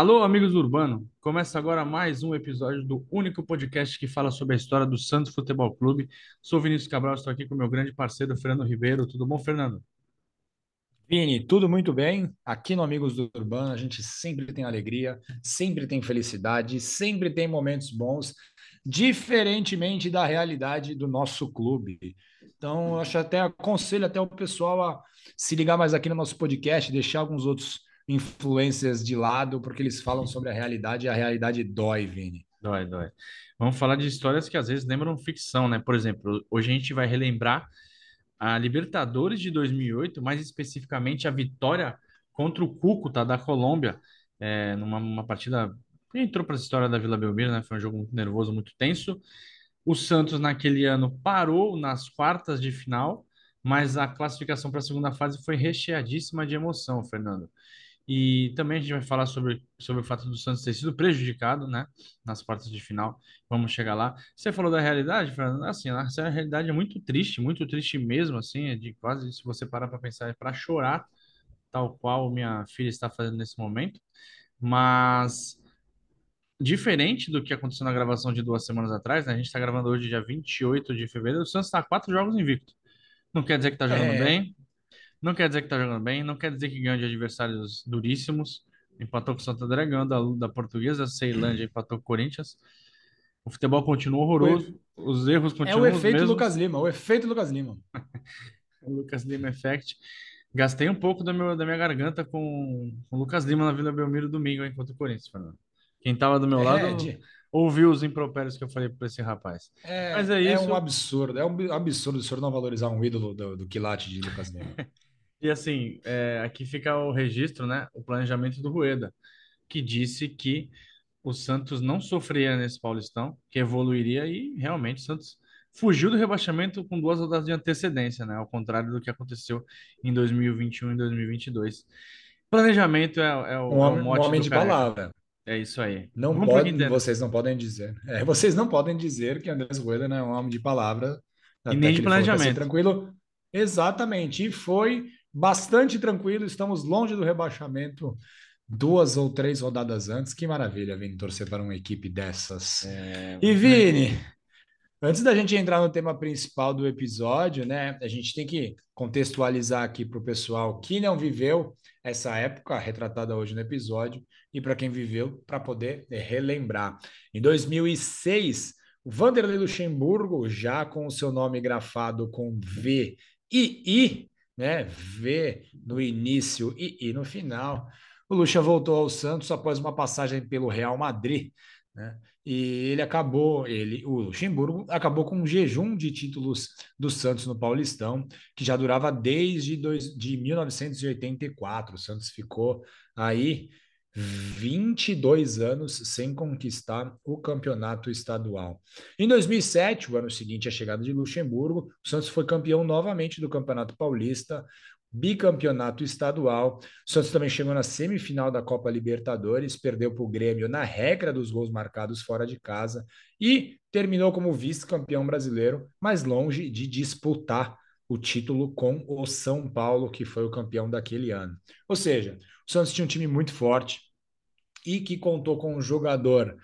Alô, amigos Urbano! Começa agora mais um episódio do único podcast que fala sobre a história do Santos Futebol Clube. Sou Vinícius Cabral, estou aqui com meu grande parceiro Fernando Ribeiro. Tudo bom, Fernando? Vini, tudo muito bem? Aqui no Amigos do Urbano a gente sempre tem alegria, sempre tem felicidade, sempre tem momentos bons, diferentemente da realidade do nosso clube. Então, acho até aconselho até o pessoal a se ligar mais aqui no nosso podcast, deixar alguns outros influências de lado, porque eles falam sobre a realidade e a realidade dói, Vini. Dói, dói. Vamos falar de histórias que às vezes lembram ficção, né? Por exemplo, hoje a gente vai relembrar a Libertadores de 2008, mais especificamente a vitória contra o Cúcuta da Colômbia, é, numa partida entrou para a história da Vila Belmiro, né? Foi um jogo muito nervoso, muito tenso. O Santos naquele ano parou nas quartas de final, mas a classificação para a segunda fase foi recheadíssima de emoção, Fernando. E também a gente vai falar sobre, sobre o fato do Santos ter sido prejudicado, né, nas quartas de final. Vamos chegar lá. Você falou da realidade, Fernando? Assim, a realidade é muito triste, muito triste mesmo, assim, é de quase, se você parar para pensar, é para chorar, tal qual minha filha está fazendo nesse momento. Mas, diferente do que aconteceu na gravação de duas semanas atrás, né, a gente está gravando hoje, dia 28 de fevereiro, o Santos está quatro jogos invicto. Não quer dizer que está jogando É, bem, não quer dizer que tá jogando bem, não quer dizer que ganha de adversários duríssimos. Empatou com o Santo André, ganhou da, da Portuguesa, Ceilândia empatou com o Corinthians. O futebol continua o horroroso, efe- os erros é o continuam efeito Lucas. Lima, o efeito Lucas Lima. O Lucas Lima Effect. Gastei um pouco do meu, da minha garganta com o Lucas Lima na Vila Belmiro domingo, contra o Corinthians, Fernando. Quem tava do meu É, lado de- ouviu os impropérios que eu falei para esse rapaz. Mas é, é é um isso. absurdo, é um absurdo o senhor não valorizar um ídolo do, do quilate de Lucas Lima. E assim, é, aqui fica o registro, né? O planejamento do Rueda, que disse que o Santos não sofreria nesse Paulistão, que evoluiria e realmente o Santos fugiu do rebaixamento com duas rodadas de antecedência, né? Ao contrário do que aconteceu em 2021 e 2022. Planejamento é, é Um o, é o homem, um mote homem de palavra. É isso aí. Não Vamos o pode, vocês não podem dizer. É, vocês não podem dizer que Andrés Rueda não é um homem de palavra, E nem de ia ser planejamento. tranquilo. Exatamente, e foi bastante tranquilo. Estamos longe do rebaixamento, duas ou três rodadas antes. Que maravilha, Vini, torcer para uma equipe dessas. É, E Vini, antes da gente entrar no tema principal do episódio, né, a gente tem que contextualizar aqui para o pessoal que não viveu essa época retratada hoje no episódio e para quem viveu, para poder eh, relembrar. Em 2006, o Vanderlei Luxemburgo, já com o seu nome grafado com V e I, né, V no início e I no final, o Luxa voltou ao Santos após uma passagem pelo Real Madrid, né? E ele acabou, ele, o Luxemburgo acabou com um jejum de títulos do Santos no Paulistão, que já durava desde dois, de 1984. O Santos ficou aí 22 anos sem conquistar o campeonato estadual. Em 2007, o ano seguinte à chegada de Luxemburgo, o Santos foi campeão novamente do Campeonato Paulista, bicampeonato estadual. O Santos também chegou na semifinal da Copa Libertadores, perdeu para o Grêmio na regra dos gols marcados fora de casa e terminou como vice-campeão brasileiro, mas longe de disputar o título com o São Paulo, que foi o campeão daquele ano. Ou seja, o Santos tinha um time muito forte e que contou com um jogador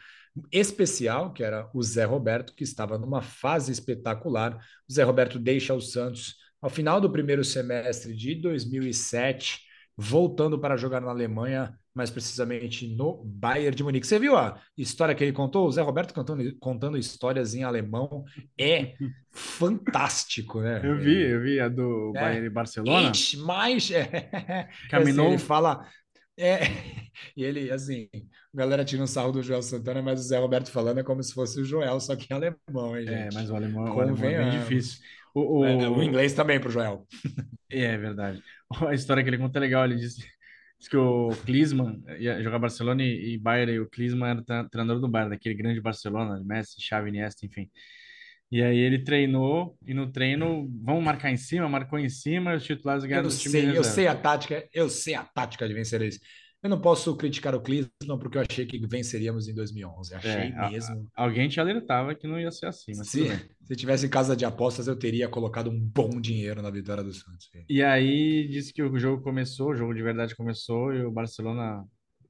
especial, que era o Zé Roberto, que estava numa fase espetacular. O Zé Roberto deixa o Santos ao final do primeiro semestre de 2007, voltando para jogar na Alemanha, mais precisamente no Bayern de Munique. Você viu a história que ele contou? O Zé Roberto contando, contando histórias em alemão é fantástico, né? Eu vi, eu vi a do É. Bayern e Barcelona. Ich, mais... É, Caminhou- assim, ele fala... É, e ele, assim, a galera tira um sarro do Joel Santana, mas o Zé Roberto falando é como se fosse o Joel, só que em alemão, hein, É, gente? mas o alemão, o alemão é bem difícil. O, É, o- o inglês também pro Joel. É, é verdade. A história que ele conta é legal. Ele disse, disse que o Klinsmann ia jogar Barcelona e, e Bayern, e o Klinsmann era treinador do Bayern, daquele grande Barcelona, Messi, Xavi, Iniesta, enfim. E aí ele treinou, e no treino, vamos marcar em cima, marcou em cima, e os titulares ganharam Eu sei, eu sei a tática, eu sei a tática de vencer eles. Eu não posso criticar o Klinsmann porque eu achei que venceríamos em 2011. Achei É, a- mesmo. Alguém te alertava que não ia ser assim, Se, se tivesse casa de apostas, eu teria colocado um bom dinheiro na vitória do Santos. E aí disse que o jogo começou, o jogo de verdade começou, e o Barcelona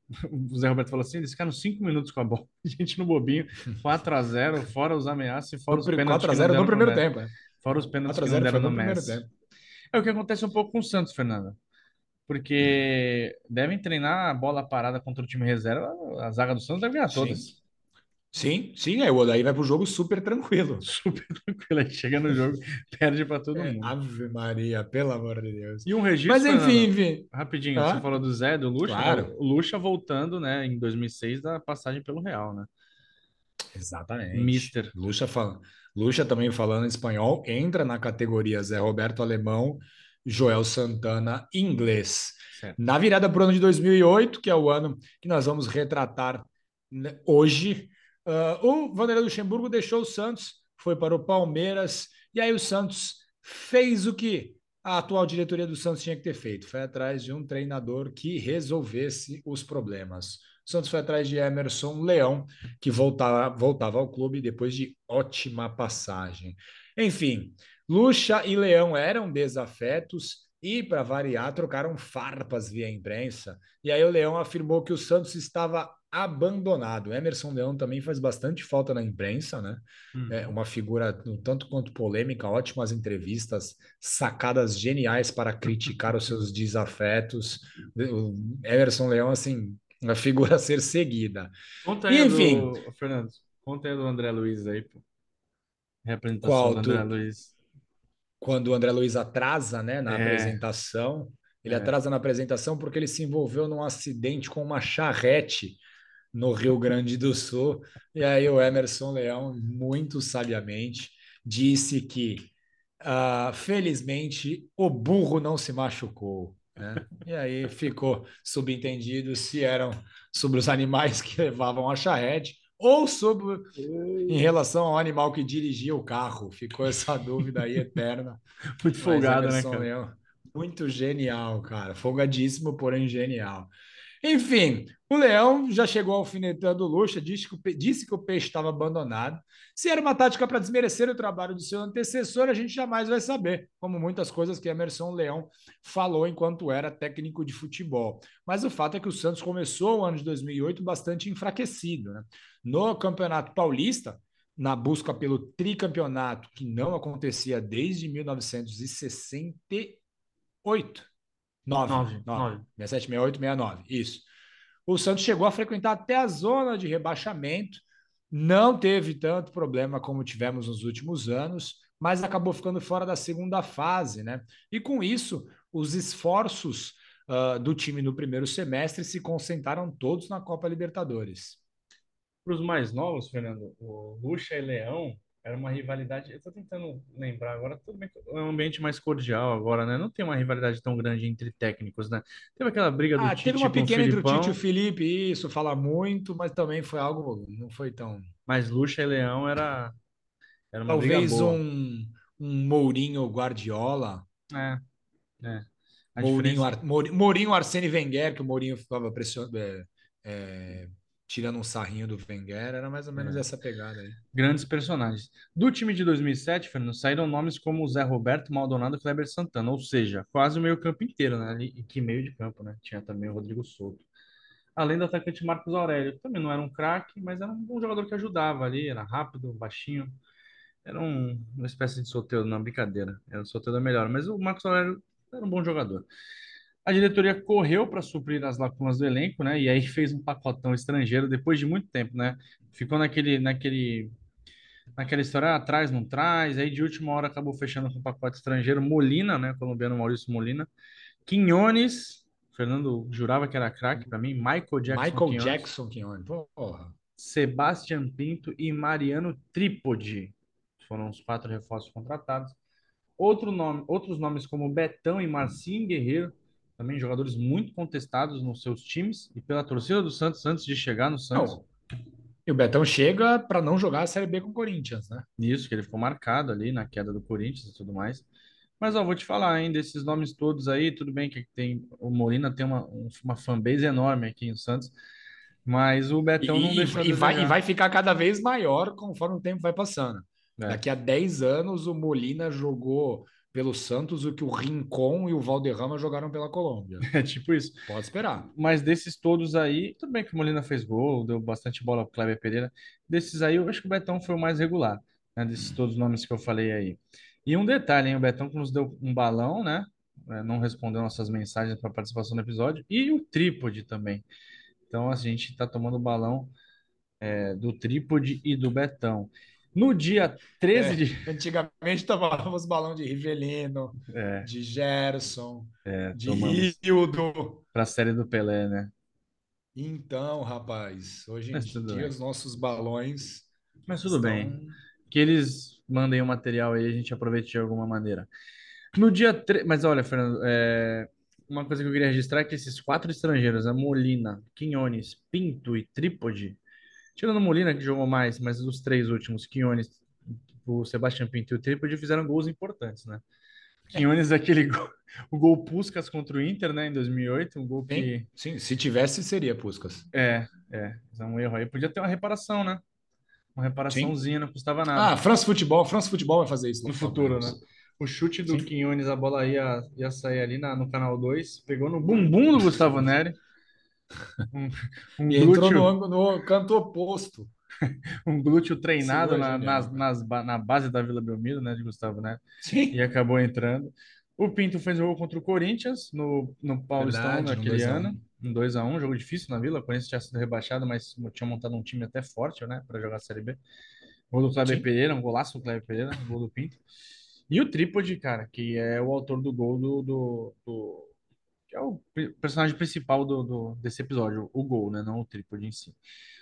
O Zé Roberto falou assim: eles ficaram cinco minutos com a bola. A gente no bobinho, 4x0, fora os ameaças e fora os pênaltis. 4x0 no primeiro tempo. É. Fora os pênaltis que não deram no, no Messi. É o que acontece um pouco com o Santos, Fernanda. Porque devem treinar a bola parada contra o time reserva, a zaga do Santos deve ganhar todas. Sim. Sim, sim, aí o Odaí vai pro jogo super tranquilo. Super tranquilo, aí chega no jogo, perde para todo é, mundo. Ave Maria, pelo amor de Deus. E um registro. Mas enfim, enfim. Rapidinho, ah? você falou do Zé, do Lucha. Claro. O Lucha voltando, né, em 2006, da passagem pelo Real, né? Exatamente. Mister. Lucha, fala... Lucha também falando espanhol, entra na categoria Zé Roberto Alemão, Joel Santana inglês. Certo. Na virada para o ano de 2008, que é o ano que nós vamos retratar né, hoje, Uh, o Vanderlei Luxemburgo deixou o Santos, foi para o Palmeiras, e aí o Santos fez o que a atual diretoria do Santos tinha que ter feito: foi atrás de um treinador que resolvesse os problemas. O Santos foi atrás de Emerson Leão, que voltava, voltava ao clube depois de ótima passagem. Enfim, Lucha e Leão eram desafetos e, para variar, trocaram farpas via imprensa. E aí o Leão afirmou que o Santos estava abandonado. Emerson Leão também faz bastante falta na imprensa, né? Hum. É uma figura tanto quanto polêmica, ótimas entrevistas, sacadas geniais para criticar os seus desafetos. O Emerson Leão, assim, uma figura a ser seguida. Conta aí, enfim, do... Fernando, conta aí do André Luiz aí, pô. Representação Qual, do André Luiz. Quando o André Luiz atrasa, né, na é. apresentação. Ele é. atrasa na apresentação porque ele se envolveu num acidente com uma charrete no Rio Grande do Sul. E aí o Emerson Leão, muito sabiamente, disse que, uh, felizmente, o burro não se machucou. Né? E aí ficou subentendido se eram sobre os animais que levavam a charrete ou sobre em relação ao animal que dirigia o carro. Ficou essa dúvida aí eterna. Muito folgado, né, cara? Leão, muito genial, cara. Folgadíssimo, porém genial. Enfim, o Leão já chegou alfinetando o Lucha, disse que, disse que o peixe estava abandonado. Se era uma tática para desmerecer o trabalho do seu antecessor, a gente jamais vai saber, como muitas coisas que Emerson Leão falou enquanto era técnico de futebol. Mas o fato é que o Santos começou o ano de 2008 bastante enfraquecido. Né? No Campeonato Paulista, na busca pelo tricampeonato, que não acontecia desde 1968. 9. 9. 9. 67, 68, 69. Isso. O Santos chegou a frequentar até a zona de rebaixamento, não teve tanto problema como tivemos nos últimos anos, mas acabou ficando fora da segunda fase, né? E com isso, os esforços uh, do time no primeiro semestre se concentraram todos na Copa Libertadores. Para os mais novos, Fernando, o Lucha e Leão era uma rivalidade. Eu tô tentando lembrar agora, tudo bem é um ambiente mais cordial agora, né? Não tem uma rivalidade tão grande entre técnicos, né? Teve aquela briga do ah, Tite teve uma pequena entre o Tite e o Felipe, isso, fala muito, mas também foi algo, não foi tão. Mas Lucha e Leão era. era uma Talvez um, um Mourinho Guardiola. É. é. Mourinho, diferença... Ar, Mourinho Arsene Wenger, que o Mourinho ficava pressionando. É, é tirando um sarrinho do Wenger, era mais ou menos é. essa pegada aí. Grandes personagens. Do time de 2007, Fernando, saíram nomes como Zé Roberto, Maldonado e Kleber Santana, ou seja, quase o meio campo inteiro, né? E que meio de campo, né? Tinha também o Rodrigo Souto. Além do atacante Marcos Aurélio, também não era um craque, mas era um bom jogador que ajudava ali, era rápido, baixinho. Era um, uma espécie de sorteio, não, brincadeira. Era o sorteio da melhor, mas o Marcos Aurélio era um bom jogador. A diretoria correu para suprir as lacunas do elenco, né? E aí fez um pacotão estrangeiro depois de muito tempo, né? Ficou naquele, naquele, naquela história, ah, traz, não traz. Aí de última hora acabou fechando com um pacote estrangeiro. Molina, né? Colombiano Maurício Molina. Quinhones, Fernando jurava que era craque para mim. Michael Jackson. Michael Quinhones, Jackson Quinhones. Porra. Sebastian Pinto e Mariano Trípode. Foram os quatro reforços contratados. Outro nome, outros nomes como Betão e Marcinho Guerreiro também jogadores muito contestados nos seus times e pela torcida do Santos antes de chegar no Santos. Não. E o Betão chega para não jogar a Série B com o Corinthians, né? Isso, que ele ficou marcado ali na queda do Corinthians e tudo mais. Mas ó, vou te falar ainda, esses nomes todos aí, tudo bem que tem o Molina tem uma, uma fanbase enorme aqui em Santos, mas o Betão e, não deixou e, de vai, e vai ficar cada vez maior conforme o tempo vai passando. É. Daqui a 10 anos, o Molina jogou pelo Santos o que o Rincon e o Valderrama jogaram pela Colômbia. É tipo isso. Pode esperar. Mas desses todos aí, tudo bem que o Molina fez gol, deu bastante bola pro Kleber Pereira. Desses aí, eu acho que o Betão foi o mais regular, né? Desses todos os nomes que eu falei aí. E um detalhe, hein? O Betão que nos deu um balão, né? É, Não respondeu nossas mensagens para participação no episódio. E o trípode também. Então a gente está tomando o balão é, do trípode e do Betão. No dia 13 É, de. antigamente tomávamos balão de Rivelino, É, de Gerson, é, de Rildo. para a série do Pelé, né? Então, rapaz, hoje em dia bem. os nossos balões Mas tudo bem. estão. Que eles mandem o material aí, a gente aproveite de alguma maneira. No dia 3. Mas olha, Fernando, é, uma coisa que eu queria registrar é que esses quatro estrangeiros, a Molina, Quinones, Pinto e Trípode, tirando o Molina, que jogou mais, mas os três últimos, Quinones, o Sebastião Pinto e o Trípode, fizeram gols importantes, né? Quinones, aquele gol, o gol Puskás contra o Inter, né, em 2008, um gol Sim, que. sim, se tivesse, seria Puskás. É, é, é um erro aí. Podia ter uma reparação, né? Uma Sim. reparaçãozinha, não custava nada. Ah, France Futebol, France Futebol vai fazer isso no futuro, né? O chute do Sim. Quinones, a bola ia, ia sair ali na, no canal 2, pegou no bumbum do Gustavo Neri. Um, um E entrou no, glúteo, ângulo- no canto oposto. um glúteo treinado é na, genial, nas, nas, na base da Vila Belmiro, né, de Gustavo e Sim, acabou entrando. O Pinto fez o gol contra o Corinthians no, no Paulistão verdade, no naquele 2 a 1. ano, um 2x1, jogo difícil na Vila. O Corinthians tinha sido rebaixado, mas tinha montado um time até forte, né, para jogar a Série B. Gol do Kleber Sim. Pereira, um golaço do Kleber Pereira, um gol do Pinto. E o Trípode, cara, que é o autor do gol do, do, do- que é o personagem principal do, do- desse episódio, o gol, né? Não o Trípode em si.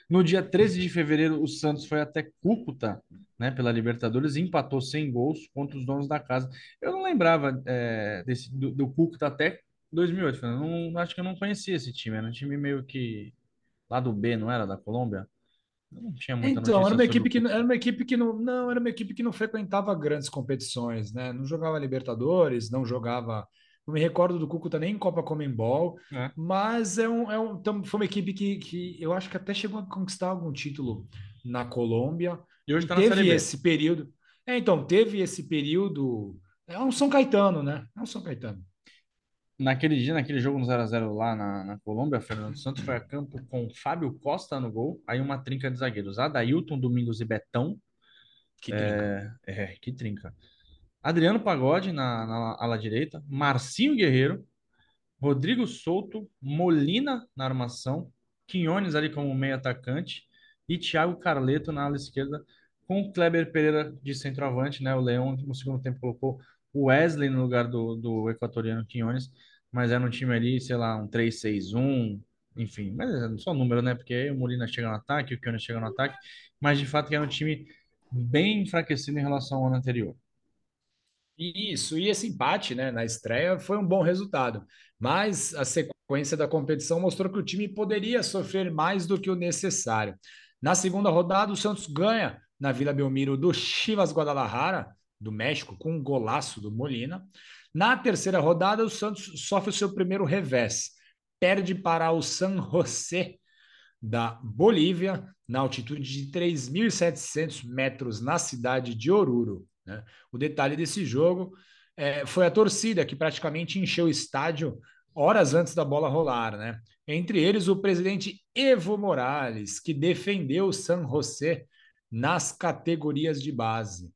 No dia 13 de fevereiro, o Santos foi até Cúcuta, né, pela Libertadores, e empatou sem gols contra os donos da casa. Eu não lembrava é, desse, do, do Cúcuta até 2008, Fernando. Não, acho que eu não conhecia esse time. Era um time meio que lá do B, não era? Da Colômbia? Não tinha muita Então, era uma equipe que era uma equipe que não, não, era uma equipe que não frequentava grandes competições, né? Não jogava Libertadores, não jogava, não me recordo do Cúcuta nem em Copa Comembol, né? mas é um, é um, foi uma equipe que, que eu acho que até chegou a conquistar algum título na Colômbia E hoje está na Série B. esse período. É, então, teve esse período. É um São Caetano, né? É um São Caetano. Naquele dia, naquele jogo no 0x0 lá na, na Colômbia, Fernando Santos foi a campo com Fábio Costa no gol, aí uma trinca de zagueiros, Adailton, Domingos e Betão, Que trinca. é, é, que trinca. Adriano Pagode na, na ala direita, Marcinho Guerreiro, Rodrigo Souto, Molina na armação, Quinones ali como meio atacante e Thiago Carleto na ala esquerda, com Kleber Pereira de centroavante, né? O Leão no segundo tempo colocou o Wesley no lugar do, do equatoriano Quinones, mas era um time ali, sei lá, um 3-6-1, enfim, mas é só número, né? Porque o Molina chega no ataque, o Quinones chega no ataque, mas de fato era um time bem enfraquecido em relação ao ano anterior. Isso, e esse empate, né, na estreia foi um bom resultado, mas a sequência da competição mostrou que o time poderia sofrer mais do que o necessário. Na segunda rodada, o Santos ganha na Vila Belmiro do Chivas Guadalajara, do México, com um golaço do Molina. Na terceira rodada, o Santos sofre o seu primeiro revés, perde para o San José da Bolívia, na altitude de 3.700 metros na cidade de Oruro. Né? O detalhe desse jogo é, foi a torcida que praticamente encheu o estádio horas antes da bola rolar. Né? Entre eles, o presidente Evo Morales, que defendeu o San José nas categorias de base.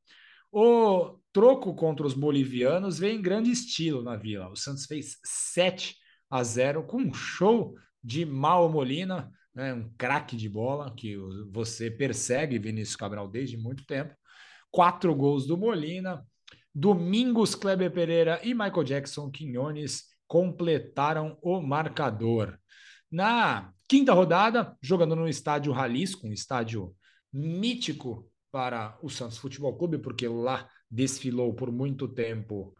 O troco contra os bolivianos veio em grande estilo na Vila. O Santos fez 7 a 0 com um show de Mal Molina, né, um craque de bola que você persegue Vinícius Cabral desde muito tempo. Quatro gols do Molina. Domingos Kleber Pereira e Michael Jackson Quinones completaram o marcador. Na quinta rodada, jogando no estádio Jalisco, um estádio mítico para o Santos Futebol Clube, porque lá desfilou por muito tempo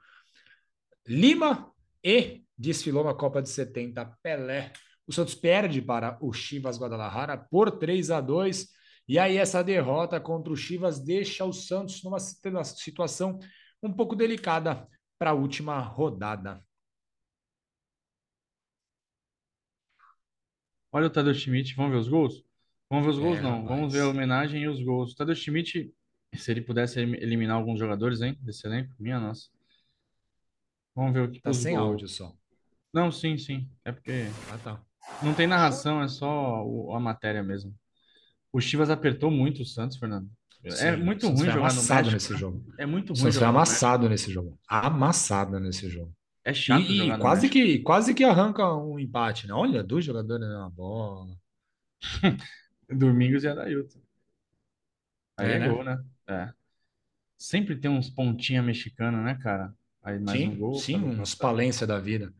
Lima e desfilou na Copa de 70 Pelé. O Santos perde para o Chivas Guadalajara por 3 a 2 e aí essa derrota contra o Chivas deixa o Santos numa situação um pouco delicada para a última rodada. Olha o Tadeu Schmidt, vamos ver os gols? Vamos ver os gols? É, Não, vamos ver a homenagem e os gols. Tadeu Schmidt, se ele pudesse eliminar alguns jogadores, hein, desse elenco, minha nossa. Vamos ver o que Tá sem gols. áudio só. Não, sim, sim. É porque Ah, tá. não tem narração, é só o- a matéria mesmo. O Chivas apertou muito o Santos, Fernando. É Sim, muito o Santos ruim jogar no amassado México. nesse né? jogo. É muito ruim Santos foi no amassado nesse jogo. Amassado nesse jogo. É chato E, no quase México. que, quase que arranca um empate, né? Olha, dois jogadores na bola. Domingos e Adailton. Aí É, é, né? gol, né? É. Sempre tem uns pontinha mexicana, né, cara? Aí mais um Sim, gol. sim, uns palência da vida.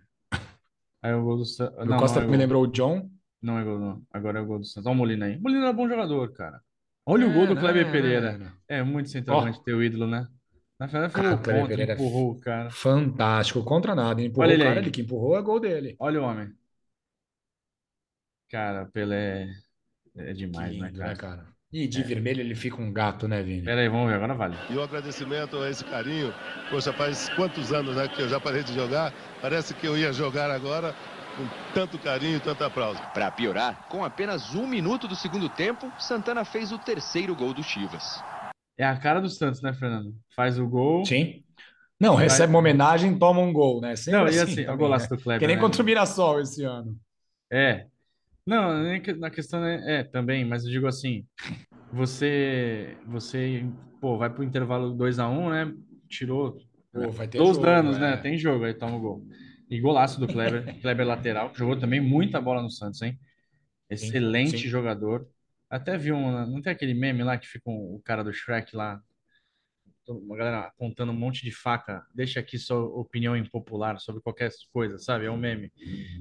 Aí o gol do Santos. O Não, Costa não é me lembrou o John. Não é gol, não. Agora é o gol do Santos. Olha o Molina aí. Molina é bom jogador, cara. Olha o gol do É, Kleber né, Pereira. É muito centroavante teu ídolo, né? Na verdade foi o o Kleber contra, Pereira é empurrou o cara. Fantástico, contra nada. Empurrou Olha o ele cara, aí. ele que empurrou é gol dele. Olha o homem. Cara, Pelé é Que demais, né, lindo, né, cara? cara? E de vermelho ele fica um gato, né, Vini? Pera aí, vamos ver, agora vale. E o agradecimento a esse carinho. Poxa, faz quantos anos né, que eu já parei de jogar? Parece que eu ia jogar agora com tanto carinho e tanto aplauso. Para piorar, com apenas um minuto do segundo tempo, Santana fez o terceiro gol do Chivas. É a cara do Santos, né, Fernando? Faz o gol. Sim. Não, Vai- recebe uma homenagem, toma um gol, né? Sempre Não, e assim assim, o também, golaço né? do Kleber, Que nem né? contra o Mirassol esse ano. É. Não, na questão é, é também, mas eu digo assim, você você, pô, vai pro intervalo 2 a 1, né? Tirou Pô, vai ter dos jogo, danos, é. né? Tem jogo, aí toma o gol. E golaço do Kleber, Kleber lateral, que jogou também muita bola no Santos, hein? Excelente sim. jogador. Até vi um, não tem aquele meme lá que fica um- o cara do Shrek lá, uma galera apontando um monte de faca. Deixa aqui sua opinião impopular sobre qualquer coisa, sabe? É um meme.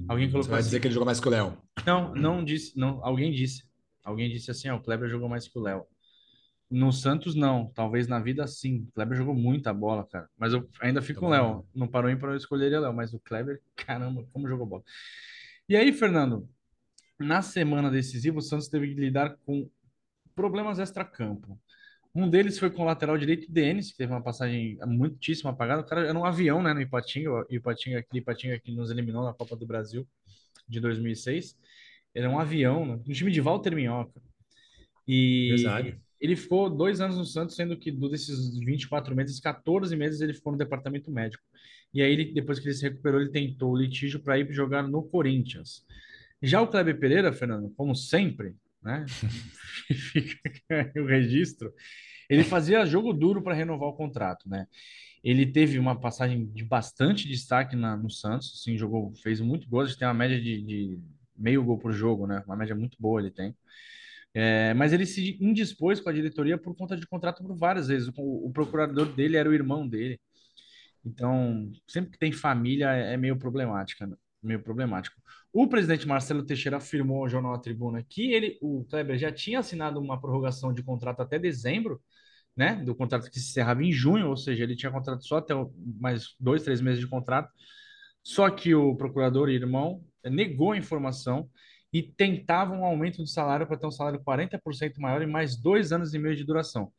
Alguém Você colocou vai assim, dizer que ele jogou mais que o Léo. não, não disse, não, alguém disse. Alguém disse assim, ó, o Kleber jogou mais que o Léo. No Santos, não. Talvez na vida, sim. O Kleber jogou muita bola, cara. Mas eu ainda fico com o Léo. Não parou em para eu escolher o Léo, mas o Kleber, caramba, como jogou bola. E aí, Fernando, na semana decisiva, o Santos teve que lidar com problemas extra-campo. Um deles foi com o lateral direito Denis, que teve uma passagem muitíssimo apagada. O cara era um avião, né, no Ipatinga, o Ipatinga, aquele Ipatinga que nos eliminou na Copa do Brasil de 2006. Ele é um avião, né, um time de Walter Minhoca. E Verdade. Ele ficou dois anos no Santos, sendo que desses 24 meses, 14 meses ele ficou no departamento médico. E aí, ele, depois que ele se recuperou, ele tentou o litígio para ir jogar no Corinthians. Já o Kleber Pereira, Fernando, como sempre, né? Fica o registro. Ele fazia jogo duro para renovar o contrato, né? Ele teve uma passagem de bastante destaque na, no Santos, assim, jogou, fez muito gols, tem uma média de, de meio gol por jogo, né? Uma média muito boa ele tem. É, mas ele se indispôs com a diretoria por conta de contrato por várias vezes. O, o procurador dele era o irmão dele. Então, sempre que tem família é, é meio problemática, né? meio problemático. O presidente Marcelo Teixeira afirmou ao jornal A Tribuna que ele, o Kleber já tinha assinado uma prorrogação de contrato até dezembro, né? Do contrato que se encerrava em junho, ou seja, ele tinha contrato só até mais dois, três meses de contrato. Só que o procurador irmão negou a informação e tentava um aumento de salário para ter um salário 40% maior e mais dois anos e meio de duração.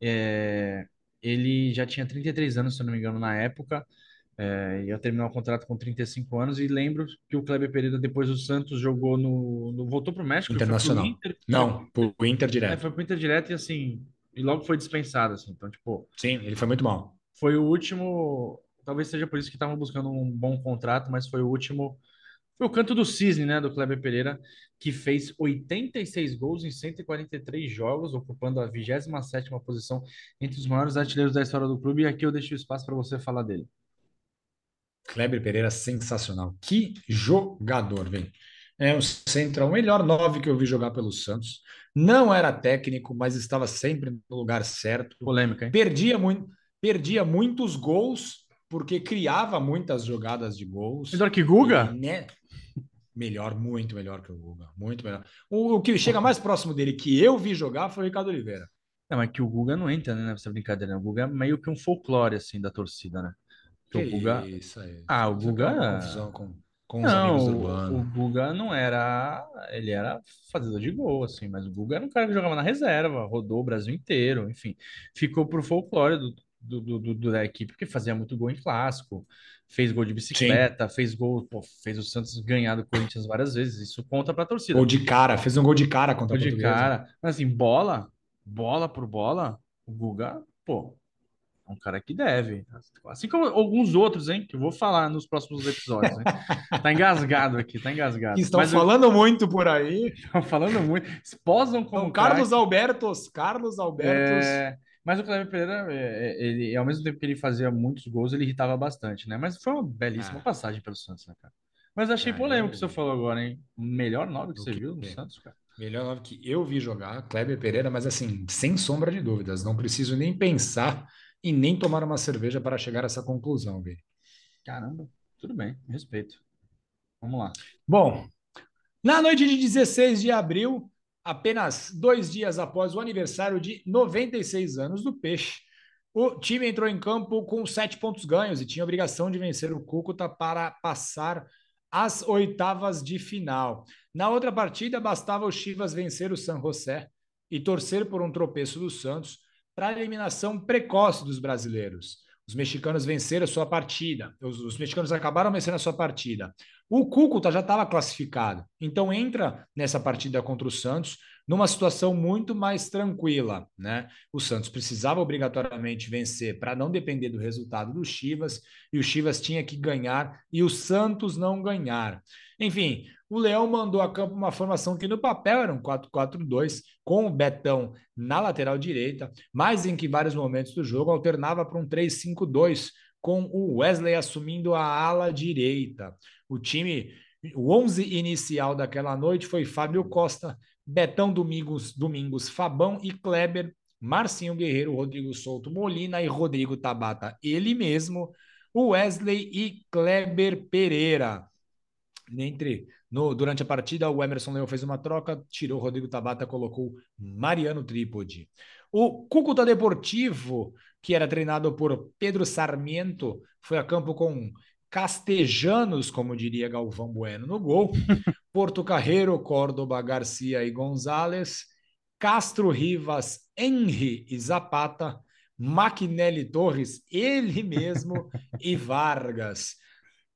É, ele já tinha 33 anos, se eu não me engano, na época, é, ia terminar o contrato com 35 anos. E lembro que o Kleber Pereira, depois do Santos, jogou no. no- voltou para o México, foi pro Internacional. Inter, Não, pro Inter é, direto. foi pro Inter direto e assim. E logo foi dispensado, assim. Então, tipo, Sim, ele foi muito mal. foi o último. Talvez seja por isso que estavam buscando um bom contrato, mas foi o último. Foi o canto do cisne, né, do Kleber Pereira, que fez 86 gols em 143 jogos, ocupando a 27ª posição entre os maiores artilheiros da história do clube. E aqui eu deixo o espaço para você falar dele. Kleber Pereira, sensacional. Que jogador, velho. É um central, o melhor nove que eu vi jogar pelo Santos. Não era técnico, mas estava sempre no lugar certo. Polêmica, hein? Perdia muito, perdia muitos gols porque criava muitas jogadas de gols. Melhor que Guga? E, né? Melhor, muito melhor que o Guga, muito melhor. O, o que chega mais próximo dele que eu vi jogar foi o Ricardo Oliveira. Não, mas que o Guga não entra, né, nessa brincadeira. né? O Guga é meio que um folclore, assim, da torcida, né? Porque o Guga... isso aí. Ah, o Você Guga- uma confusão com, com os Não, amigos do o, o. Guga não era. Ele era fazedor de gol, assim, mas o Guga era um cara que jogava na reserva, rodou o Brasil inteiro, enfim. Ficou pro folclore do, do, do- do- do- da equipe, porque fazia muito gol em clássico, fez gol de bicicleta, fez gol, pô, fez o Santos ganhar do Corinthians várias vezes. Isso conta pra torcida. Gol de cara, fez um gol de cara contra Gol a de cara. Mas assim, bola, bola por bola, o Guga, pô, É um cara que deve. Assim como alguns outros, hein? Que eu vou falar nos próximos episódios. Hein? Tá engasgado aqui, tá engasgado. Estão Mas eu- falando muito por aí. Estão falando muito. Posam como Então, Carlos craque. Albertos, Carlos Albertos. É, Mas o Cleber Pereira, é, é, ele, ao mesmo tempo que ele fazia muitos gols, ele irritava bastante, né? Mas foi uma belíssima Ah. passagem pelo Santos, né, cara? Mas achei Ah, polêmico o que eu- você falou agora, hein? Melhor nome que O você que viu no é? Santos, cara. Melhor nome que eu vi jogar, Kleber Pereira, mas assim, sem sombra de dúvidas, não preciso nem pensar e nem tomar uma cerveja para chegar a essa conclusão, Vini. Caramba, tudo bem, respeito. Vamos lá. Bom, na noite de 16 de abril, apenas dois dias após o aniversário de 96 anos do Peixe, o time entrou em campo com sete pontos ganhos e tinha obrigação de vencer o Cúcuta para passar às oitavas de final. Na outra partida, bastava o Chivas vencer o San José e torcer por um tropeço do Santos para a eliminação precoce dos brasileiros. Os mexicanos venceram a sua partida. Os, os mexicanos acabaram vencendo a sua partida. O Cúcuta já estava classificado, então entra nessa partida contra o Santos numa situação muito mais tranquila, né? O Santos precisava obrigatoriamente vencer para não depender do resultado do Chivas e o Chivas tinha que ganhar e o Santos não ganhar. Enfim, o Leão mandou a campo uma formação que no papel era um 4-4-2 com o Betão na lateral direita, mas em que vários momentos do jogo alternava para um 3-5-2 com o Wesley assumindo a ala direita. O time, o 11 inicial daquela noite foi Fábio Costa, Betão Domingos, Domingos Fabão e Kleber, Marcinho Guerreiro, Rodrigo Souto Molina e Rodrigo Tabata, ele mesmo, o Wesley e Kleber Pereira. Entre no, durante a partida, o Emerson Leão fez uma troca, tirou o Rodrigo Tabata, colocou Mariano Trípode. O Cúcuta Deportivo, que era treinado por Pedro Sarmiento, foi a campo com castejanos, como diria Galvão Bueno, no gol. Porto Carreiro, Córdoba, Garcia e Gonzalez. Castro Rivas, Henry e Zapata. Maquinelli Torres, ele mesmo, e Vargas.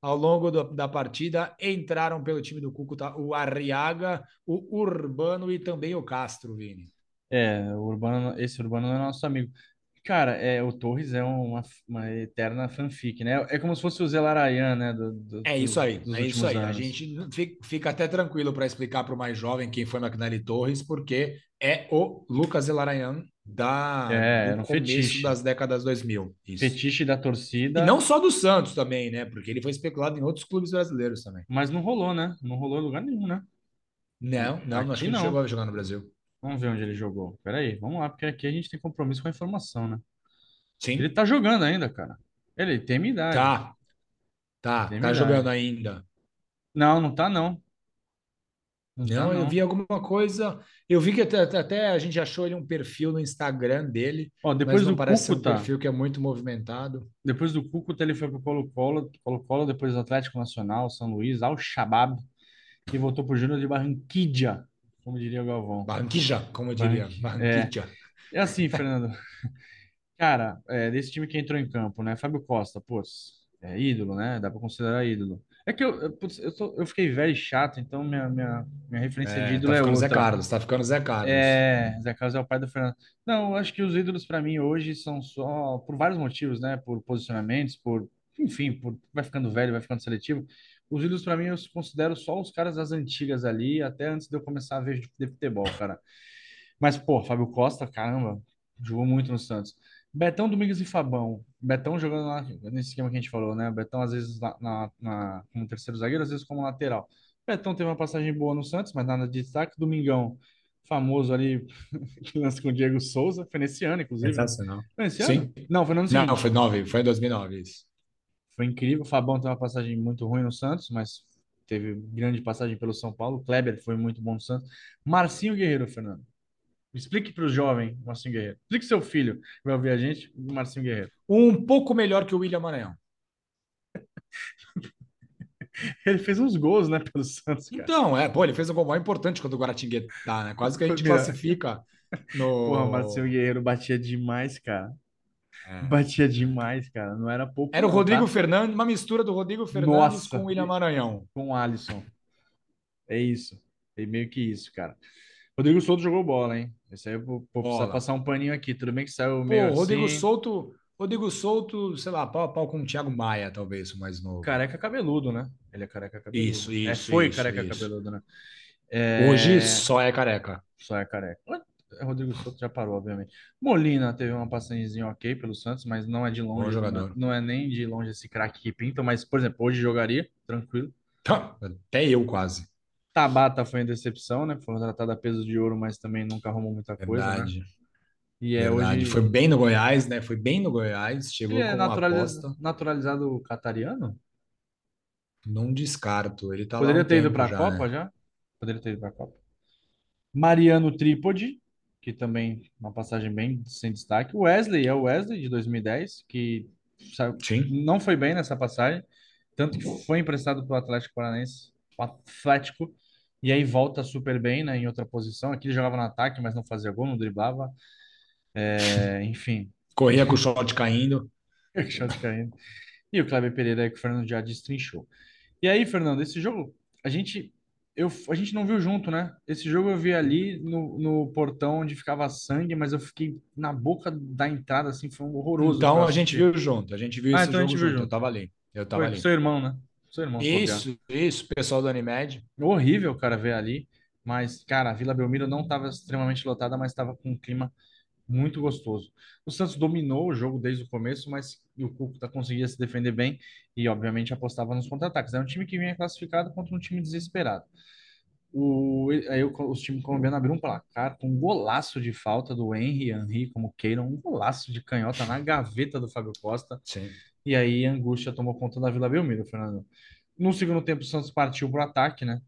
Ao longo do, da partida, entraram pelo time do Cúcuta o Arriaga, o Urbano e também o Castro, Vini. É, o Urbano, esse Urbano é nosso amigo. Cara, é, o Torres é uma, uma eterna fanfic, né? É como se fosse o Zelarayan, né? do- do- É isso aí, é isso aí. últimos A anos. gente fi- fica até tranquilo para explicar para o mais jovem quem foi Maquinelli Torres, porque é o Lucas Elarayan da, É, do um começo fetiche. das décadas 2000. Isso. Fetiche da torcida, E não só do Santos também, né? Porque ele foi especulado em outros clubes brasileiros também. mas não rolou, né? Não rolou em lugar nenhum, né? Não, não, Aqui acho que ele não. chegou a jogar no Brasil. Vamos ver onde ele jogou. Peraí, vamos lá, porque aqui a gente tem compromisso com a informação, né? Sim. Ele tá jogando ainda, cara. Ele tem minha idade. Tá. Tá, Tem tá jogando ainda. Não, não tá, não. Não tá, Não, eu não. vi alguma coisa. Eu vi que até, até a gente achou ele um perfil no Instagram dele, Ó, depois não do parece ser um Cúcuta, perfil que é muito movimentado. depois do Cúcuta, ele foi pro Colo-Colo, Colo-Colo, depois Atlético Nacional, São Luís, Al Shabab, e voltou pro Júnior de Barranquilla, como diria o Galvão. Barranquilla, como eu diria. Barranqui- Barranquilla. É assim, Fernando. Cara, é, desse time que entrou em campo, né? Fábio Costa, pô, é ídolo, né? Dá pra considerar ídolo. É que eu, putz, eu, tô- eu fiquei velho e chato, então minha, minha, minha referência de É, ídolo tá é ficando Zé outra. Carlos, tá ficando Zé Carlos. É, Zé Carlos é o pai do Fernando. Não, eu acho que os ídolos para mim hoje são só por vários motivos, né? Por posicionamentos, por, enfim, por vai ficando velho, vai ficando seletivo. Os ídolos para mim eu considero só os caras das antigas ali, até antes de eu começar a ver de futebol, cara. Mas pô, Fábio Costa, caramba, jogou muito no Santos. Betão, Domingues e Fabão. Betão jogando lá, nesse esquema que a gente falou, né? Betão às vezes na, na, na- como terceiro zagueiro, às vezes como lateral. Betão teve uma passagem boa no Santos, mas nada de destaque. Domingão, famoso ali, que lance com o Diego Souza, foi nesse ano, inclusive. Sensacional. Foi nesse Sim. ano? Não, foi no ano Não, seguinte. foi nove, foi em 2009 isso. Foi incrível. O Fabão teve uma passagem muito ruim no Santos, mas teve grande passagem pelo São Paulo. Kleber foi muito bom no Santos. Marcinho Guerreiro, Fernando. Explique para o jovem, Marcinho Guerreiro. Explique seu filho, que vai ouvir a gente, o Marcinho Guerreiro. Um pouco melhor que o William Maranhão. Ele fez uns gols, né, pelo Santos, cara. Então, é, pô, ele fez um gol mais importante quando o Guaratinguetá, né? Quase que a gente classifica no. Porra, o Marcinho Guerreiro batia demais, cara. É. Batia demais, cara. Não era pouco. Era o Rodrigo tá? Fernandes, uma mistura do Rodrigo Fernandes Nossa. com o William Maranhão. Com o Alisson. É isso. É meio que isso, cara. Rodrigo Souto jogou bola, hein? Esse aí eu vou, vou precisar passar um paninho aqui. Tudo bem que saiu Pô, meio o Rodrigo assim. Souto, Rodrigo Souto, sei lá, pau a pau com o Thiago Maia, talvez, o mais novo. Careca cabeludo, né? Ele é careca cabeludo. Isso, É, isso, foi isso, careca isso. cabeludo, né? É, Hoje só é careca. Só é careca. É, Rodrigo Souto já parou, obviamente. Molina teve uma passagemzinha ok pelo Santos, mas não é de longe. Não, não é nem de longe esse craque que pinta, mas, por exemplo, hoje jogaria, tranquilo. Até eu quase. Tabata foi em decepção, né? Foi contratado a peso de ouro, mas também nunca arrumou muita coisa, né? Verdade. E é verdade. hoje. Foi bem no Goiás, né? Foi bem no Goiás. Chegou Ele é aposta. naturalizado catariano? Não descarto. Ele tá lá Poderia um ter ido para a Copa né? já? Poderia ter ido para a Copa. Mariano Trípode, que também uma passagem bem sem destaque. O Wesley é o Wesley de 2010, que sabe, Sim. não foi bem nessa passagem, tanto que foi emprestado para o Atlético Paranaense, o Atlético, e aí volta super bem, né, em outra posição. Aqui ele jogava no ataque, mas não fazia gol, não driblava. É, enfim, Corria com o shot caindo. Shot caindo. E o Kleber Pereira que o Fernando já destrinchou. E aí, Fernando, esse jogo, a gente, eu, a gente não viu junto, né? Esse jogo eu vi ali no, no portão onde ficava sangue, mas eu fiquei na boca da entrada, assim, foi um horroroso Então a gente viu junto. A gente viu Ah, esse então jogo viu junto. Eu junto. tava ali. Eu tava Foi ali. seu irmão, né? Seu irmão. Isso, isso, pessoal do Animed. Horrível, cara, ver ali. Mas, cara, a Vila Belmiro não estava extremamente lotada, mas estava com um clima muito gostoso. O Santos dominou o jogo desde o começo, mas o Cuca conseguia se defender bem e, obviamente, apostava nos contra-ataques. É um time que vinha classificado contra um time desesperado. O, aí o, os times colombianos abriram um placar com um golaço de falta do Henry, Henry, como queiram, um golaço de canhota na gaveta do Fábio Costa. Sim. E aí a angústia tomou conta da Vila Belmiro, Fernando. No segundo tempo, o Santos partiu para o ataque, né?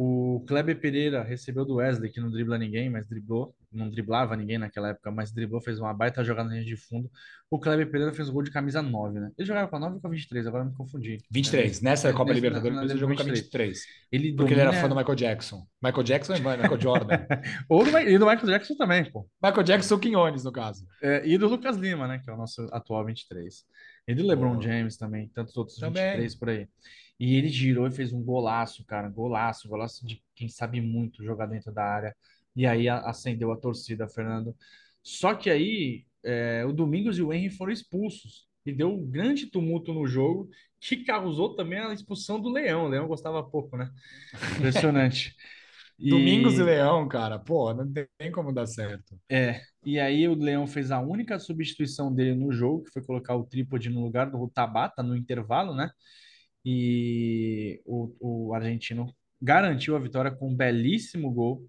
O Kleber Pereira recebeu do Wesley, que não dribla ninguém, mas driblou. Não driblava ninguém naquela época, mas driblou, fez uma baita jogada na linha de fundo. O Kleber Pereira fez o gol de camisa 9, né? Ele jogava com a 9 ou com a 23, agora me confundi. 23. É, Nessa é, Copa Libertadores, na- na- ele jogou com a 23. 23. Ele Porque ele era domina- fã do Michael Jackson. Michael Jackson e Michael Jordan. Ou do, e do Michael Jackson também, pô. Michael Jackson Quinones, no caso. É, e do Lucas Lima, né? Que é o nosso atual 23. E do LeBron. James também, tantos outros Também. 23 por aí. E ele girou e fez um golaço, cara. Golaço, golaço de quem sabe muito jogar dentro da área. E aí acendeu a torcida, Fernando. Só que aí é, o Domingos e o Henry foram expulsos. E deu um grande tumulto no jogo, que causou também a expulsão do Leão. O Leão gostava pouco, né? Impressionante. E- Domingos e Leão, cara. Pô, não tem como dar certo. É, e aí o Leão fez a única substituição dele no jogo, que foi colocar o trípode no lugar do Tabata no intervalo, né? E o, o argentino garantiu a vitória com um belíssimo gol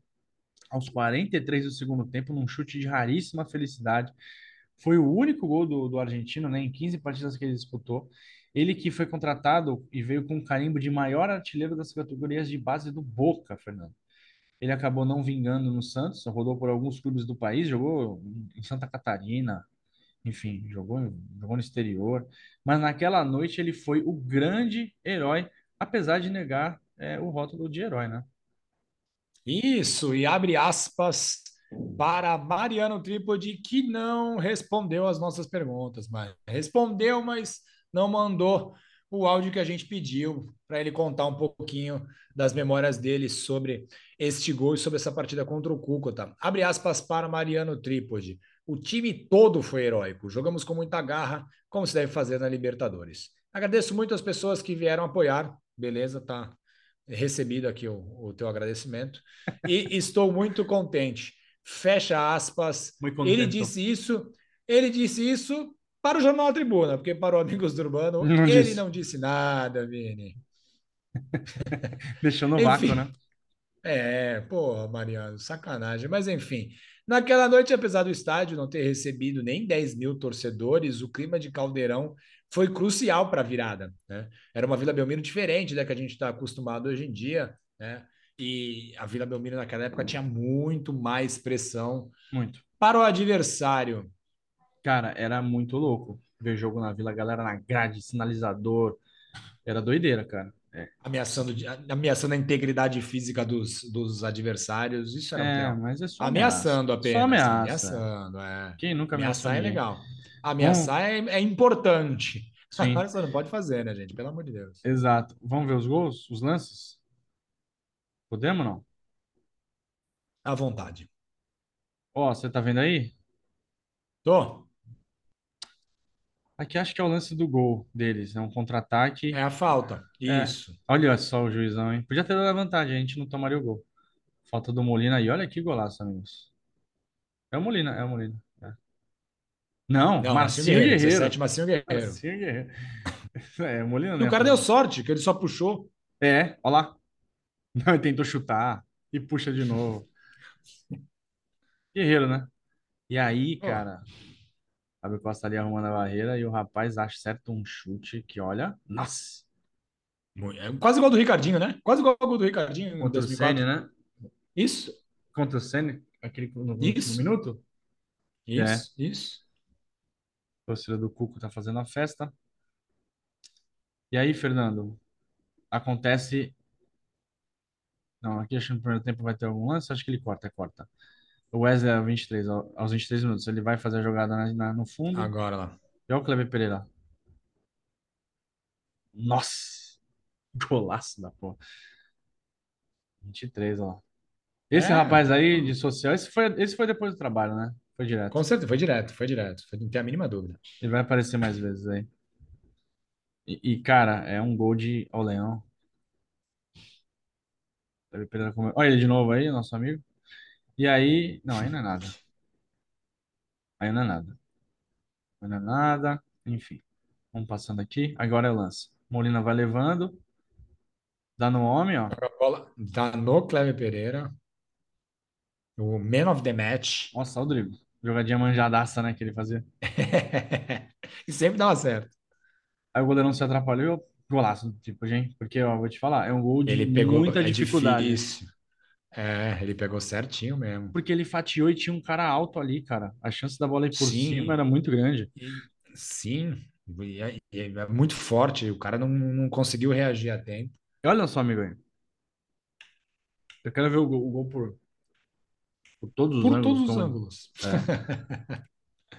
aos 43 do segundo tempo, num chute de raríssima felicidade. Foi o único gol do, do argentino, né, em 15 partidas que ele disputou. Ele que foi contratado e veio com o carimbo de maior artilheiro das categorias de base do Boca, Fernando. Ele acabou não vingando no Santos, rodou por alguns clubes do país, jogou em Santa Catarina, enfim, jogou, jogou no exterior. Mas naquela noite ele foi o grande herói, apesar de negar é, o rótulo de herói, né? Isso, e abre aspas para Mariano Trípode, que não respondeu as nossas perguntas, mas respondeu, mas não mandou o áudio que a gente pediu para ele contar um pouquinho das memórias dele sobre este gol e sobre essa partida contra o Cúcuta. Abre aspas para Mariano Trípode. O time todo foi heróico. Jogamos com muita garra, como se deve fazer na Libertadores. Agradeço muito as pessoas que vieram apoiar. Beleza, tá recebido aqui o, o teu agradecimento. E estou muito contente. Fecha aspas. Muito Ele contento. disse isso. Ele disse isso para o Jornal Tribuna, porque para o Amigos do Urbano Não ele disse. não disse nada, Vini. Deixou no Enfim. vácuo, né? É, porra, Mariano, sacanagem. Mas enfim, naquela noite, apesar do estádio não ter recebido nem 10 mil torcedores, o clima de Caldeirão foi crucial para a virada. Né? Era uma Vila Belmiro diferente da que a gente está acostumado hoje em dia. Né? E a Vila Belmiro naquela época tinha muito mais pressão Muito. para o adversário. Cara, era muito louco ver jogo na Vila, galera na grade, sinalizador. Era doideira, cara. É, Ameaçando, ameaçando a integridade física dos, dos adversários. Isso é mas é só Ameaçando ameaça. apenas. Só ameaça. Ameaçando, é. Quem nunca ameaçou Ameaçar é legal. Ameaçar é, é importante. Sim. Agora você não pode fazer, né, gente? Pelo amor de Deus. Exato. Vamos ver os gols, os lances? Podemos ou não? À vontade. Ó, você tá vendo aí? Tô. Aqui acho que é o lance do gol deles, é um contra-ataque. É a falta. É. Isso. Olha só o juizão, hein? Podia ter dado a vantagem, a gente não tomaria o gol. Falta do Molina aí, olha que golaço, amigos. É o Molina, é o Molina. é. Não, Não, Marcinho Guerreiro. Guerreiro. 17, Marcinho Guerreiro. Marcinho Guerreiro. É, o Molina não o é cara deu sorte, que ele só puxou. É, olha lá. Não, ele tentou chutar e puxa de novo. Guerreiro, né? E aí, cara, Fábio Costa ali arrumando a barreira e o rapaz acerta um chute que, olha, nossa, É quase igual do Ricardinho, né? Quase igual do Ricardinho contra o 2004. Ceni, né? Isso, Contra o Ceni, aquele no, Isso. último minuto. isso, isso. A torcida do Cuco tá fazendo a festa. E aí, Fernando, acontece. Não, aqui acho que no primeiro tempo vai ter algum lance, acho que ele corta, corta. O Wesley aos 23, ao- aos 23 minutos, ele vai fazer a jogada na- na- no fundo. Agora lá. E olha o Kleber Pereira. Nossa! Golaço da porra. 23, ó. Esse É. rapaz aí de social, esse foi, esse foi depois do trabalho, né? Foi direto. Com certeza, foi direto, foi direto. Foi, não tem a mínima dúvida. Ele vai aparecer mais vezes aí. E, e, cara, é um gol de. Ó, o Leão. Kleber Pereira come- Olha ele de novo aí, nosso amigo. E aí. Não, aí não é nada. Aí não é nada. Aí não é nada. Enfim. Vamos passando aqui. Agora é o lance. Molina vai levando. Dá no homem, ó. A bola tá no Cleber Pereira. O man of the match. Nossa, olha o drible. Jogadinha manjadaça, né? Que ele fazia. e sempre dava certo. Aí o goleirão se atrapalhou. Golaço, tipo, gente. Porque, ó, vou te falar, é um gol de Ele pegou. muita é dificuldade. difícil. É, ele pegou certinho mesmo. Porque ele fatiou e tinha um cara alto ali, cara. A chance da bola ir por Sim. cima era muito grande. Sim, e é, e é muito forte. O cara não, não conseguiu reagir a tempo. E olha só, amigo aí. Eu quero ver o gol, o gol por, por todos os Por ângulos. todos os como- ângulos.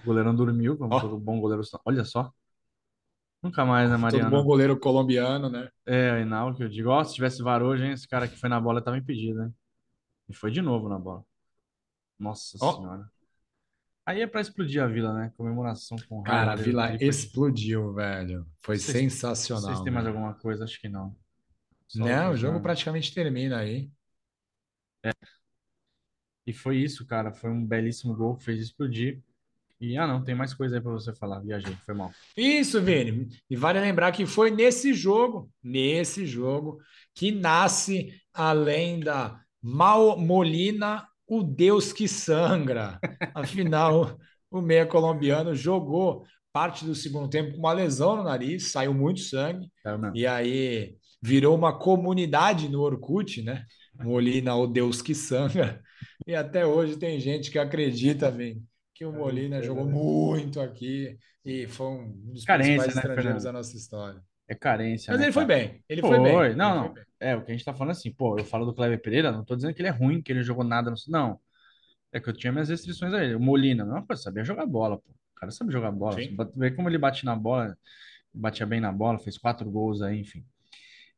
O goleirão dormiu, como Ó. todo bom goleiro. Olha só. Nunca mais, né, Todo Mariana? bom goleiro colombiano, né? É, não, que eu digo, ó, se tivesse VAR hoje, hein, esse cara que foi na bola tava impedido, hein? E foi de novo na bola. Nossa Ó. senhora. Aí é pra explodir a vila, né? Comemoração com Cara, a Vila explodiu, velho. Foi Vocês- sensacional. Vocês têm mais velho. alguma coisa? Acho que não. Só Não, o jogo praticamente termina aí. E foi isso, cara. Foi um belíssimo gol que fez explodir. E, ah, não, tem mais coisa aí pra você falar. Viajei, foi mal. Isso, Vini. E vale lembrar que foi nesse jogo, nesse jogo, que nasce a lenda Mal Molina, o Deus que sangra. Afinal, o meia colombiano jogou parte do segundo tempo com uma lesão no nariz, saiu muito sangue, e aí virou uma comunidade no Orkut, né? Molina, o Deus que sangra. E até hoje tem gente que acredita, Vini, que o Molina jogou muito aqui e foi um dos Carência, principais né, estrangeiros Fernando? da nossa história. É carência, Mas né, ele foi bem, ele foi bem. Foi, ele não, foi não. bem. É, o que a gente tá falando assim, pô, eu falo do Kleber Pereira, não tô dizendo que ele é ruim, que ele jogou nada no... Não. É que eu tinha minhas restrições a ele. O Molina, não, pô, sabia jogar bola, pô. O cara sabe jogar bola. Vê como ele bate na bola, batia bem na bola, fez quatro gols aí, enfim.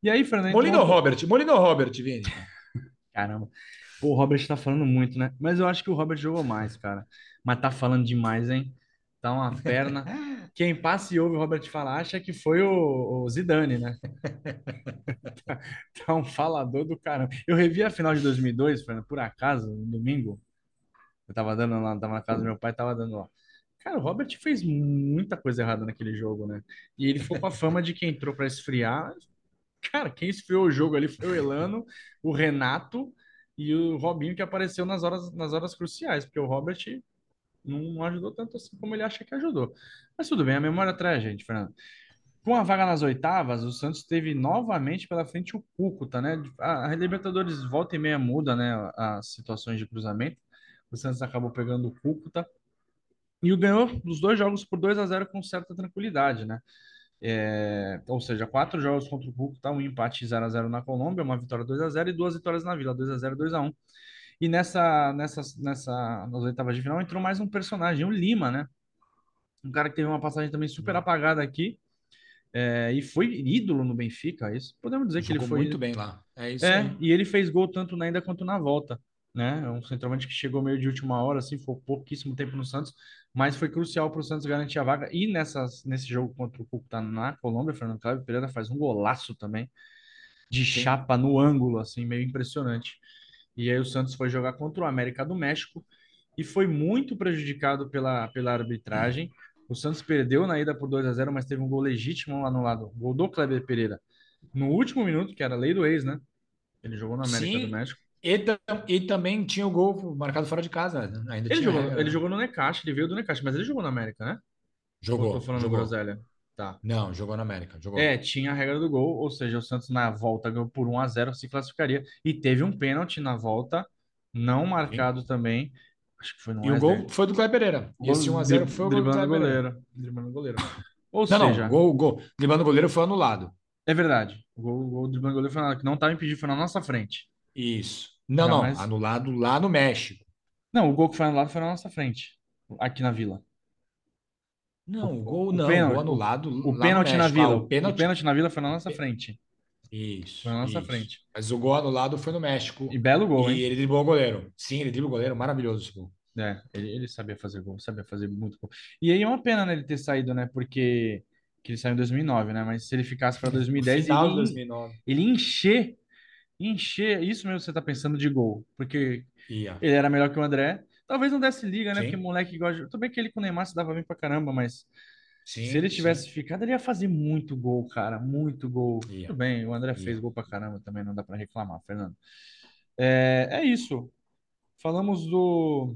E aí, Fernando, Molina ou Robert? Molina ou Robert, Vini? Caramba. Pô, o Robert tá falando muito, né? Mas eu acho que o Robert jogou mais, cara. Mas tá falando demais, hein? Tá uma perna. Quem passa e ouve o Robert falar acha que foi o, o Zidane, né? tá, tá um falador do caramba. Eu revi a final de 2002, Fernando, por acaso, no domingo. Eu tava dando lá, tava na casa do meu pai, tava dando lá. Cara, o Robert fez muita coisa errada naquele jogo, né? E ele ficou com a fama de quem entrou pra esfriar. Cara, quem esfriou o jogo ali foi o Elano, o Renato e o Robinho que apareceu nas horas, nas horas cruciais, porque o Robert não ajudou tanto assim como ele acha que ajudou. Mas tudo bem, a memória traz a gente, Fernando. Com a vaga nas oitavas, o Santos teve novamente pela frente o Cúcuta, né? A, a Libertadores volta e meia muda, né? As situações de cruzamento. O Santos acabou pegando o Cúcuta e o ganhou os dois jogos por 2 a 0 com certa tranquilidade, né? É, ou seja, quatro jogos contra o Cúcuta, um empate 0 a 0 na Colômbia, uma vitória 2 a 0 e duas vitórias na Vila, 2 a 0 2 a 1 E nessa, nessa, nessa, nas oitavas de final entrou mais um personagem, o Lima, né? Um cara que teve uma passagem também super apagada aqui é, e foi ídolo no Benfica, isso podemos dizer que ele Jogou foi muito bem lá. É isso é, aí. e ele fez gol tanto na ida quanto na volta. né? É um centroavante que chegou meio de última hora, assim, foi pouquíssimo tempo no Santos, mas foi crucial para o Santos garantir a vaga. E nessas, nesse jogo contra o Cúcuta na Colômbia, Fernando Cláudio Pereira faz um golaço também, de Sim. chapa no ângulo, assim, meio impressionante. E aí o Santos foi jogar contra o América do México e foi muito prejudicado pela, pela arbitragem. O Santos perdeu na ida por 2 a 0 mas teve um gol legítimo lá no lado, gol do Kleber Pereira. No último minuto, que era a lei do ex, né? Ele jogou no América do Sim, México. e, tam- e também tinha o gol marcado fora de casa. né? Ainda Ele jogou, regra, ele né? jogou no Necaxa, ele veio do Necaxa, mas ele jogou no América, né? Ou Jogou, tô falando jogou. groselha? Tá. Não, jogou na América, jogou. É, tinha a regra do gol, ou seja, o Santos na volta ganhou por 1 a 0 se classificaria. E teve um pênalti na volta, não marcado também. Acho que foi no E o gol foi do Kleber Pereira. Gol Esse 1x0 dri- foi o gol do Pereira. goleiro. Driblando o goleiro. Ou Não, seja, não, gol, gol. Driblando o goleiro foi anulado. é verdade. O gol, gol driblando o goleiro foi na- que não estava impedido, foi na nossa frente. Isso. Não, Era não, mais- anulado lá no México. Não, o gol que foi anulado foi na nossa frente, aqui na Vila. Não, O- o gol o não, pênalti- gol anulado O pênalti na. Vila. Ah, o o pênalti... pênalti na Vila foi na nossa frente. Isso, Foi na nossa isso. frente. Mas o gol anulado foi no México. E belo gol, E hein? ele driblou o goleiro. Sim, ele driblou o goleiro. Maravilhoso esse gol. É, ele, ele sabia fazer gol, sabia fazer muito gol. E aí é uma pena, né, ele ter saído, né? Porque que ele saiu em 2009, né? Mas se ele ficasse para 2010, Final de ele, 2009. ele encher, encher. Isso mesmo que você tá pensando de gol. Porque Ia. ele era melhor que o André. Talvez não desse liga, né? Sim. Porque moleque gosta. de- Tudo bem que ele com o Neymar se dava bem pra caramba, mas Sim, se ele sim. tivesse ficado, ele ia fazer muito gol, cara. Muito gol. Ia. Tudo bem, o André Ia. fez gol pra caramba também, não dá pra reclamar, Fernando. É, é isso. Falamos do,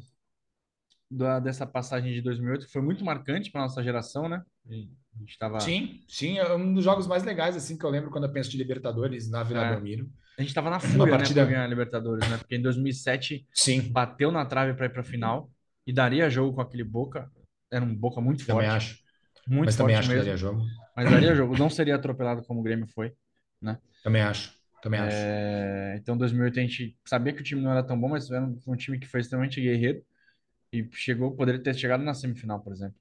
da, dessa passagem de 2008, que foi muito marcante para nossa geração, né? E A gente tava, Sim, sim, é um dos jogos mais legais assim que eu lembro quando eu penso de Libertadores na Vila É. Belmiro. A gente tava na fúria, partida- né, por ganhar a Libertadores, né? Porque em 2007 Sim, bateu na trave para ir para final e daria jogo com aquele Boca. Era um Boca muito também forte, acho. muito Mas forte também acho que mesmo, daria jogo. mas daria jogo. Não seria atropelado como o Grêmio foi. Também acho. Também acho. É, então, 2008 a gente sabia que o time não era tão bom, mas era um, time que foi extremamente guerreiro e chegou, poderia ter chegado na semifinal, por exemplo.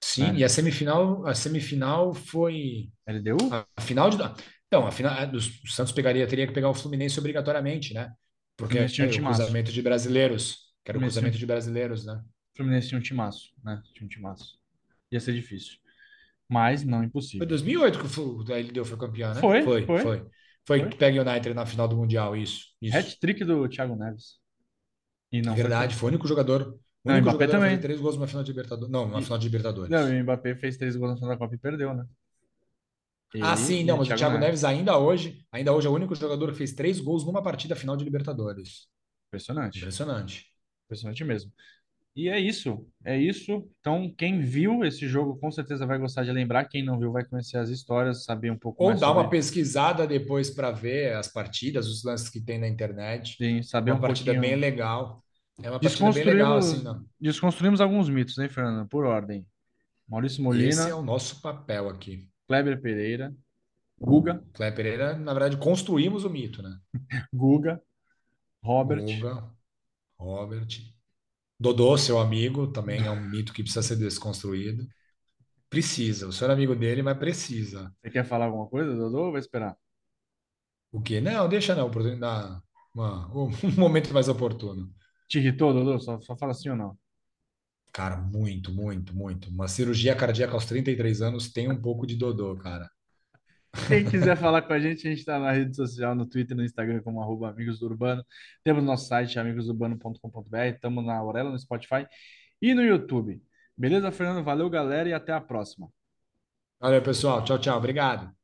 Sim, né? e a semifinal, a semifinal foi LDU? a final de então, a final a do- o Santos pegaria, teria que pegar o Fluminense obrigatoriamente, né? Porque um é o cruzamento de brasileiros, que era o cruzamento de brasileiros, né? O Fluminense tinha um timaço, né? Tinha um timaço. Ia ser difícil. Mas não Foi impossível. 2008 que o LDU foi campeão, né? Foi, foi, foi. foi. Foi Foi. que pega o United na final do Mundial, isso, isso. Hat-trick do Thiago Neves. E não foi- Verdade, foi o único jogador, o Não, Mbappé também. três gols numa final de Libertadores. Não, numa E- final de Libertadores. Não, e o Mbappé fez três gols na final da Copa e perdeu, né? Ah, sim, não, mas o Thiago Thiago Neves ainda hoje, ainda hoje é o único jogador que fez três gols numa partida final de Libertadores. Impressionante. Impressionante. Impressionante mesmo. E é isso, é isso. Então, quem viu esse jogo com certeza vai gostar de lembrar. Quem não viu vai conhecer as histórias, saber um pouco Ou mais dá uma sobre, pesquisada depois para ver as partidas, os lances que tem na internet. sim, saber uma um partida pouquinho. bem legal. É uma partida bem legal, assim, não. desconstruímos alguns mitos, hein, Fernando? Por ordem. Maurício Molina, Esse é o nosso papel aqui. Kleber Pereira, Guga, Cléber Pereira, na verdade, construímos o mito, né? Guga, Robert, Guga, Robert. Dodô, seu amigo, também é um mito que precisa ser desconstruído. Precisa. O senhor é amigo dele, mas precisa. Você quer falar alguma coisa, Dodô? ou Vai esperar. O quê? Não, deixa não, oportunidade. Uma, um momento mais oportuno. Te irritou, Dodô? Só, só fala sim ou não. Cara, muito, muito, muito. Uma cirurgia cardíaca aos 33 anos tem um pouco de Dodô, cara. Quem quiser falar com a gente, a gente está na rede social, no Twitter, no Instagram, como arroba Amigos do Urbano. Temos nosso site, amigosurbano.com.br. Estamos na Aurela, no Spotify e no YouTube. Beleza, Fernando? Valeu, galera, e até a próxima. Valeu, pessoal. Tchau, tchau. Obrigado.